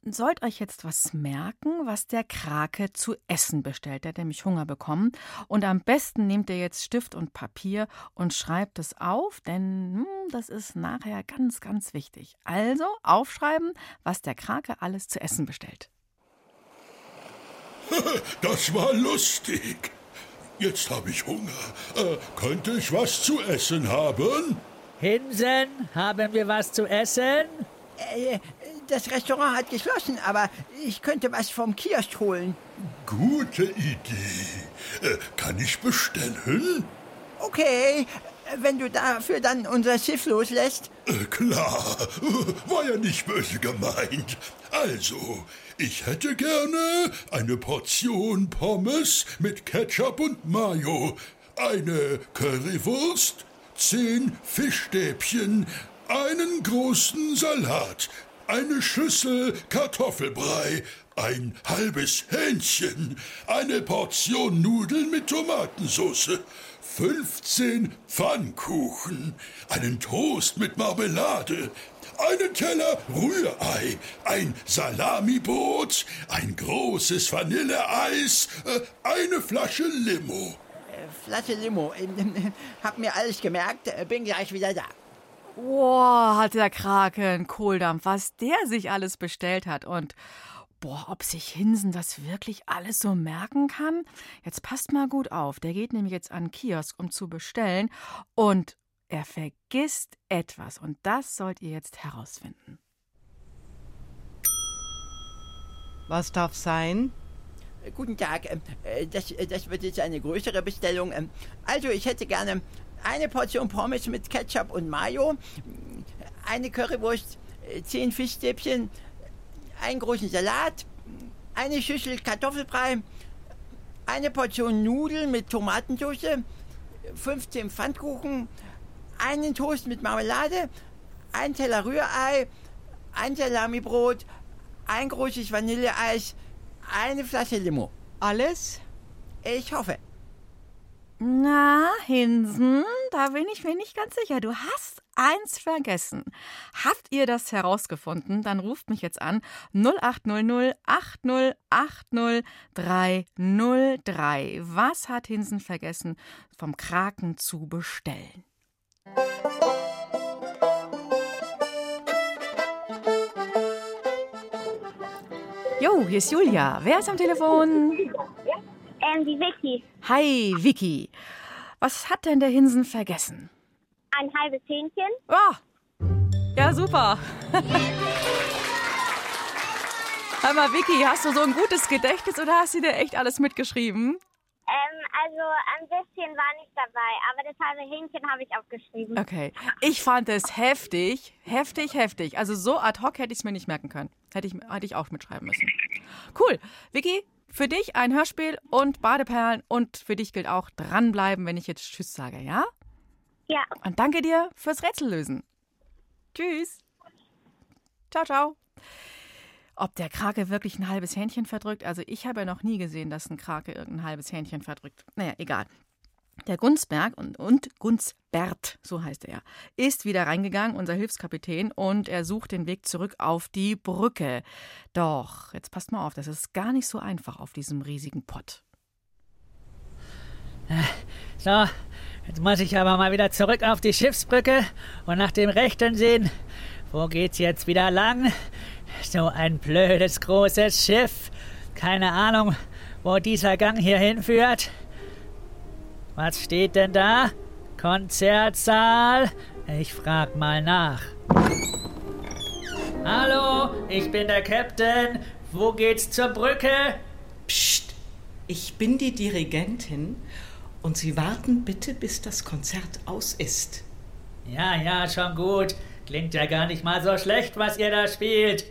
sollt euch jetzt was merken, was der Krake zu essen bestellt. Der hat nämlich Hunger bekommen. Und am besten nehmt ihr jetzt Stift und Papier und schreibt es auf, denn hm, das ist nachher ganz, ganz wichtig. Also aufschreiben, was der Krake alles zu essen bestellt. Das war lustig. Jetzt habe ich Hunger. Äh, könnte ich was zu essen haben? Hinsen, haben wir was zu essen? Äh, das Restaurant hat geschlossen, aber ich könnte was vom Kiosk holen. Gute Idee. Äh, kann ich bestellen? Okay, wenn du dafür dann unser Schiff loslässt. Äh, klar, war ja nicht böse gemeint. Also, ich hätte gerne eine Portion Pommes mit Ketchup und Mayo, eine Currywurst, zehn Fischstäbchen, einen großen Salat, eine Schüssel Kartoffelbrei, ein halbes Hähnchen, eine Portion Nudeln mit Tomatensauce, 15 Pfannkuchen, einen Toast mit Marmelade, einen Teller Rührei, ein Salamibrot, ein großes Vanilleeis, äh, eine Flasche Limo. Flasche Limo. Hab mir alles gemerkt, bin gleich wieder da. Boah, hat der Kraken Kohldampf, was der sich alles bestellt hat. Und boah, ob sich Hinsen das wirklich alles so merken kann? Jetzt passt mal gut auf. Der geht nämlich jetzt an den Kiosk, um zu bestellen. Und er vergisst etwas. Und das sollt ihr jetzt herausfinden. Was darf sein? Guten Tag, das, das wird jetzt eine größere Bestellung. Also, ich hätte gerne eine Portion Pommes mit Ketchup und Mayo, eine Currywurst, zehn Fischstäbchen, einen großen Salat, eine Schüssel Kartoffelbrei, eine Portion Nudeln mit Tomatensauce, 15 Pfannkuchen, einen Toast mit Marmelade, ein Teller Rührei, ein Salamibrot, ein großes Vanilleeis, eine Flasche Limo. Alles? Ich hoffe. Na, Hinsen, da bin ich mir nicht ganz sicher. Du hast eins vergessen. Habt ihr das herausgefunden? Dann ruft mich jetzt an 0800 8080 303. Was hat Hinsen vergessen, vom Kraken zu bestellen? Jo, hier ist Julia. Wer ist am Telefon? Ähm, die Vicky. Hi, Vicky. Was hat denn der Hinsen vergessen? Ein halbes Hähnchen. Oh, ja, super. Hör mal, Vicky, hast du so ein gutes Gedächtnis oder hast du dir echt alles mitgeschrieben? Ähm, also ein bisschen war nicht dabei, aber das halbe Hähnchen habe ich aufgeschrieben. Okay. Ich fand es heftig, heftig, heftig. Also so ad hoc hätte ich es mir nicht merken können. Hätte ich, hätte ich auch mitschreiben müssen. Cool. Vicky, für dich ein Hörspiel und Badeperlen und für dich gilt auch dranbleiben, wenn ich jetzt Tschüss sage, ja? Ja. Und danke dir fürs Rätsellösen. Tschüss. Ciao, ciao. Ob der Krake wirklich ein halbes Hähnchen verdrückt? Also ich habe ja noch nie gesehen, dass ein Krake irgendein halbes Hähnchen verdrückt. Naja, egal. Der Gunsberg und, und Gunsbert, so heißt er, ist wieder reingegangen, unser Hilfskapitän, und er sucht den Weg zurück auf die Brücke. Doch, jetzt passt mal auf, das ist gar nicht so einfach auf diesem riesigen Pott. So, jetzt muss ich aber mal wieder zurück auf die Schiffsbrücke und nach dem Rechten sehen. Wo geht's jetzt wieder lang? So ein blödes großes Schiff. Keine Ahnung, wo dieser Gang hier hinführt. Was steht denn da? Konzertsaal? Ich frag mal nach. Hallo, ich bin der Captain. Wo geht's zur Brücke? Psst, ich bin die Dirigentin und Sie warten bitte, bis das Konzert aus ist. Ja, ja, schon gut. Klingt ja gar nicht mal so schlecht, was ihr da spielt.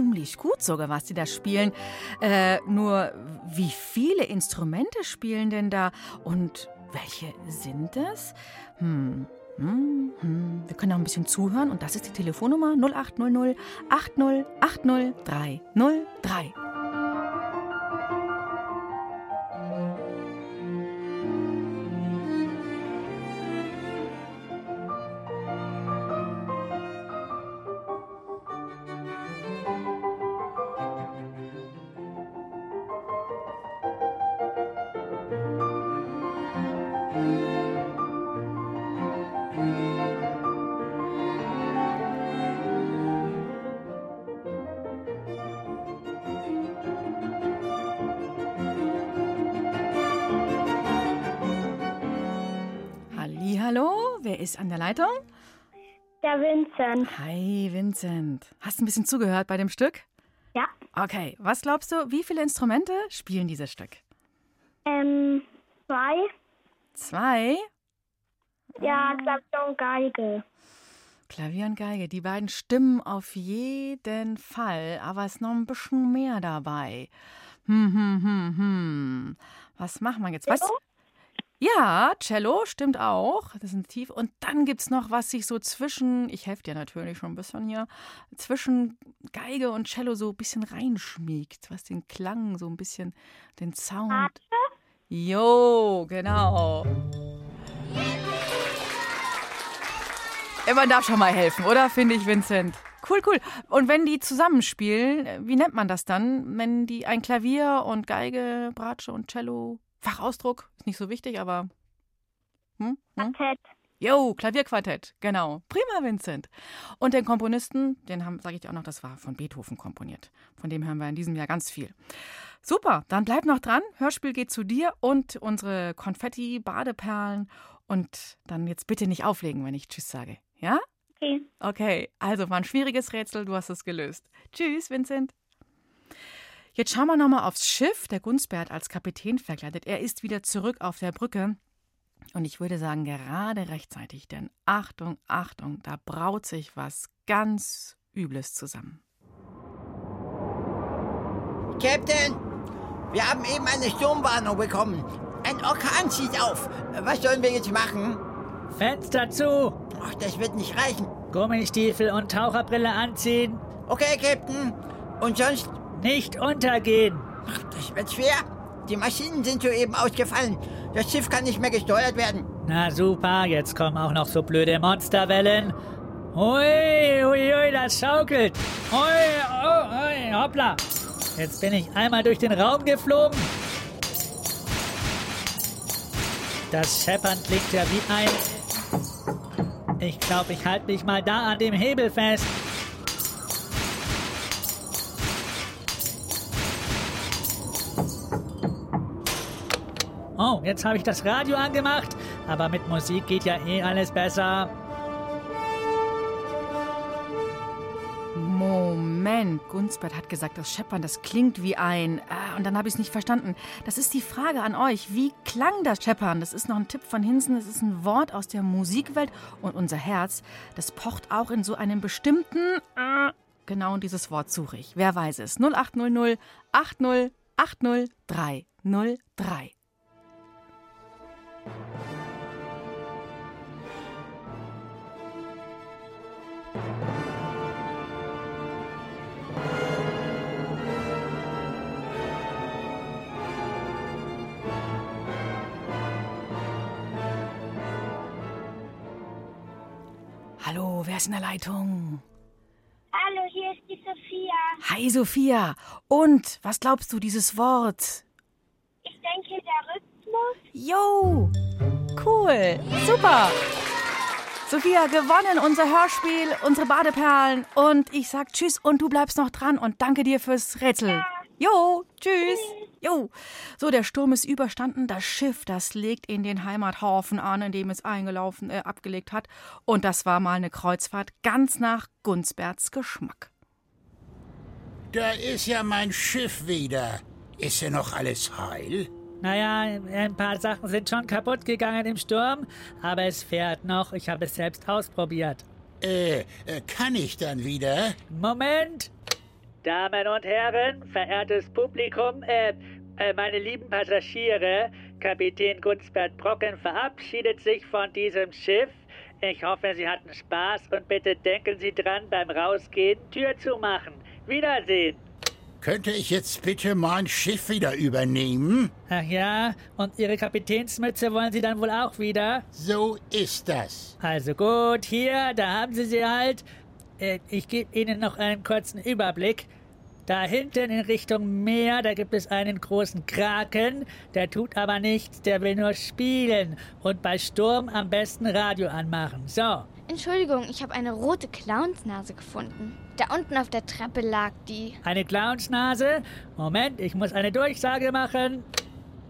Ziemlich gut sogar, was die da spielen. Äh, nur, wie viele Instrumente spielen denn da? Und welche sind das? Hm. Hm, hm. Wir können auch ein bisschen zuhören und das ist die Telefonnummer 0800 80 80 303. Leitung? Der Vincent. Hi, Vincent. Hast du ein bisschen zugehört bei dem Stück? Ja. Okay, was glaubst du, wie viele Instrumente spielen dieses Stück? Ähm, zwei. Zwei? Ja, Klavier und Geige. Klavier und Geige, die beiden stimmen auf jeden Fall, aber es ist noch ein bisschen mehr dabei. Hm, hm, hm, hm. Was machen wir jetzt? Was? Ja, Cello stimmt auch. Das sind tief. Und dann gibt es noch, was sich so zwischen, ich helfe dir natürlich schon ein bisschen hier, zwischen Geige und Cello so ein bisschen reinschmiegt, was den Klang, so ein bisschen den Sound. Jo, genau. Man darf schon mal helfen, oder? Finde ich, Vincent. Cool, cool. Und wenn die zusammenspielen, wie nennt man das dann? Wenn die ein Klavier und Geige, Bratsche und Cello Fachausdruck, ist nicht so wichtig, aber. Hm? Hm? Quartett. Jo, Klavierquartett, genau. Prima, Vincent. Und den Komponisten, den haben, sage ich dir auch noch, das war von Beethoven komponiert. Von dem hören wir in diesem Jahr ganz viel. Super, dann bleib noch dran. Hörspiel geht zu dir und unsere Konfetti-Badeperlen. Und dann jetzt bitte nicht auflegen, wenn ich Tschüss sage. Ja? Okay. Okay, also war ein schwieriges Rätsel, du hast es gelöst. Tschüss, Vincent. Jetzt schauen wir nochmal aufs Schiff. Der Gunsbert als Kapitän verkleidet. Er ist wieder zurück auf der Brücke. Und ich würde sagen, gerade rechtzeitig, denn Achtung, Achtung, da braut sich was ganz Übles zusammen. Captain, wir haben eben eine Sturmwarnung bekommen. Ein Orkan zieht auf. Was sollen wir jetzt machen? Fenster zu! Ach, das wird nicht reichen. Gummistiefel und Taucherbrille anziehen. Okay, Captain. Und sonst? Nicht untergehen. Das wird schwer. Die Maschinen sind soeben ausgefallen. Das Schiff kann nicht mehr gesteuert werden. Na super, jetzt kommen auch noch so blöde Monsterwellen. Hui, hui, hui, das schaukelt. Hui, oh, hui, hoppla. Jetzt bin ich einmal durch den Raum geflogen. Das Scheppern klingt ja wie ein... Ich glaube, ich halte mich mal da an dem Hebel fest. Oh, jetzt habe ich das Radio angemacht, aber mit Musik geht ja eh alles besser. Moment, Gunsbert hat gesagt, das Scheppern, das klingt wie ein. Ah, und dann habe ich es nicht verstanden. Das ist die Frage an euch. Wie klang das Scheppern? Das ist noch ein Tipp von Hinsen. Das ist ein Wort aus der Musikwelt. Und unser Herz, das pocht auch in so einem bestimmten. Ah, genau dieses Wort suche ich. Wer weiß es? 0800 80 80 303. wer ist in der Leitung? Hallo, hier ist die Sophia. Hi, Sophia. Und, was glaubst du, dieses Wort? Ich denke, der Rhythmus. Jo, cool, super. Sophia, gewonnen unser Hörspiel, unsere Badeperlen. Und ich sag Tschüss und du bleibst noch dran und danke dir fürs Rätsel. Ja. Jo, tschüss. Jo. So, der Sturm ist überstanden. Das Schiff, das legt in den Heimathafen an, in dem es eingelaufen, äh, abgelegt hat. Und das war mal eine Kreuzfahrt ganz nach Gunsberts Geschmack. Da ist ja mein Schiff wieder. Ist ja noch alles heil? Naja, ein paar Sachen sind schon kaputt gegangen im Sturm, aber es fährt noch. Ich habe es selbst ausprobiert. Äh, äh, kann ich dann wieder? Moment! Damen und Herren, verehrtes Publikum, äh, äh, meine lieben Passagiere, Kapitän Gunsbert Brocken verabschiedet sich von diesem Schiff. Ich hoffe, Sie hatten Spaß und bitte denken Sie dran, beim Rausgehen Tür zu machen. Wiedersehen. Könnte ich jetzt bitte mein Schiff wieder übernehmen? Ach ja, und Ihre Kapitänsmütze wollen Sie dann wohl auch wieder? So ist das. Also gut, hier, da haben Sie sie halt. Äh, Ich gebe Ihnen noch einen kurzen Überblick. Da hinten in Richtung Meer, da gibt es einen großen Kraken. Der tut aber nichts, der will nur spielen. Und bei Sturm am besten Radio anmachen. So. Entschuldigung, ich habe eine rote Clownsnase gefunden. Da unten auf der Treppe lag die. Eine Clownsnase? Moment, ich muss eine Durchsage machen.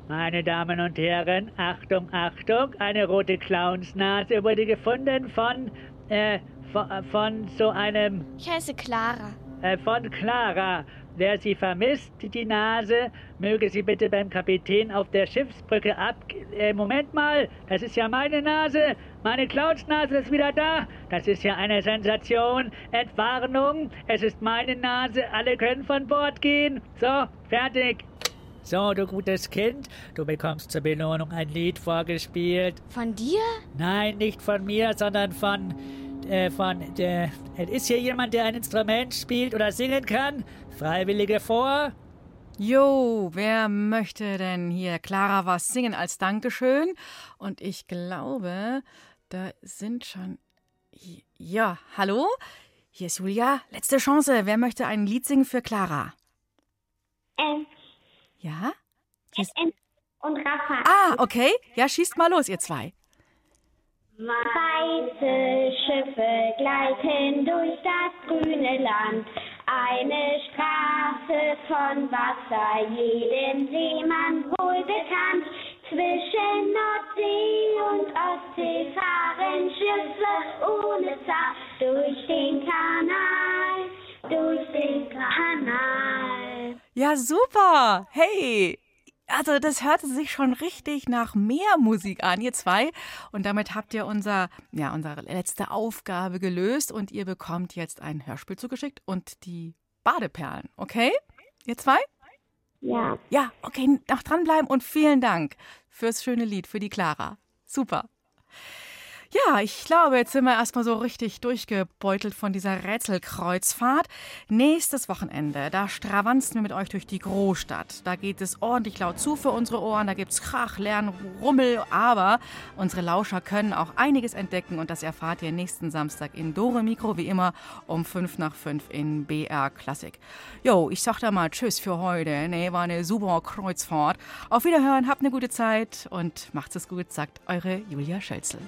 Meine Damen und Herren, Achtung, Achtung, eine rote Clownsnase wurde gefunden von, äh, von, von so einem, Ich heiße Clara. äh, von Clara. Wer sie vermisst, die Nase, möge sie bitte beim Kapitän auf der Schiffsbrücke ab... Äh, Moment mal, das ist ja meine Nase. Meine Clownsnase ist wieder da. Das ist ja eine Sensation. Entwarnung, es ist meine Nase. Alle können von Bord gehen. So, fertig. So, du gutes Kind, du bekommst zur Belohnung ein Lied vorgespielt. Von dir? Nein, nicht von mir, sondern von. Äh, von. Äh, ist hier jemand, der ein Instrument spielt oder singen kann? Freiwillige vor? Jo, wer möchte denn hier Clara was singen als Dankeschön? Und ich glaube, da sind schon. Ja, hallo? Hier ist Julia. Letzte Chance. Wer möchte ein Lied singen für Clara? Ähm, Ja? ähm, und Rafa. Ah, okay. Ja, schießt mal los, ihr zwei. Weiße Schiffe gleiten durch das grüne Land. Eine Straße von Wasser, jeden Seemann wohl bekannt. Zwischen Nordsee und Ostsee fahren Schiffe ohne Zahl durch den Kanal, durch den Kanal. Ja, super. Hey. Also, das hörte sich schon richtig nach mehr Musik an, ihr zwei. Und damit habt ihr unser, ja, unsere letzte Aufgabe gelöst und ihr bekommt jetzt ein Hörspiel zugeschickt und die Badeperlen, okay? Ihr zwei? Ja. Ja, okay, noch dranbleiben und vielen Dank fürs schöne Lied, für die Clara. Super. Ja, ich glaube, jetzt sind wir erstmal so richtig durchgebeutelt von dieser Rätselkreuzfahrt. Nächstes Wochenende, da stravanzen wir mit euch durch die Großstadt. Da geht es ordentlich laut zu für unsere Ohren, da gibt's Krach, Lärm, Rummel, aber unsere Lauscher können auch einiges entdecken und das erfahrt ihr nächsten Samstag in Dore Mikro, wie immer, um 5 nach 5 in BR Klassik. Jo, ich sag da mal Tschüss für heute. Nee, war eine super Kreuzfahrt. Auf Wiederhören, habt eine gute Zeit und macht's es gut, sagt eure Julia Schölzel.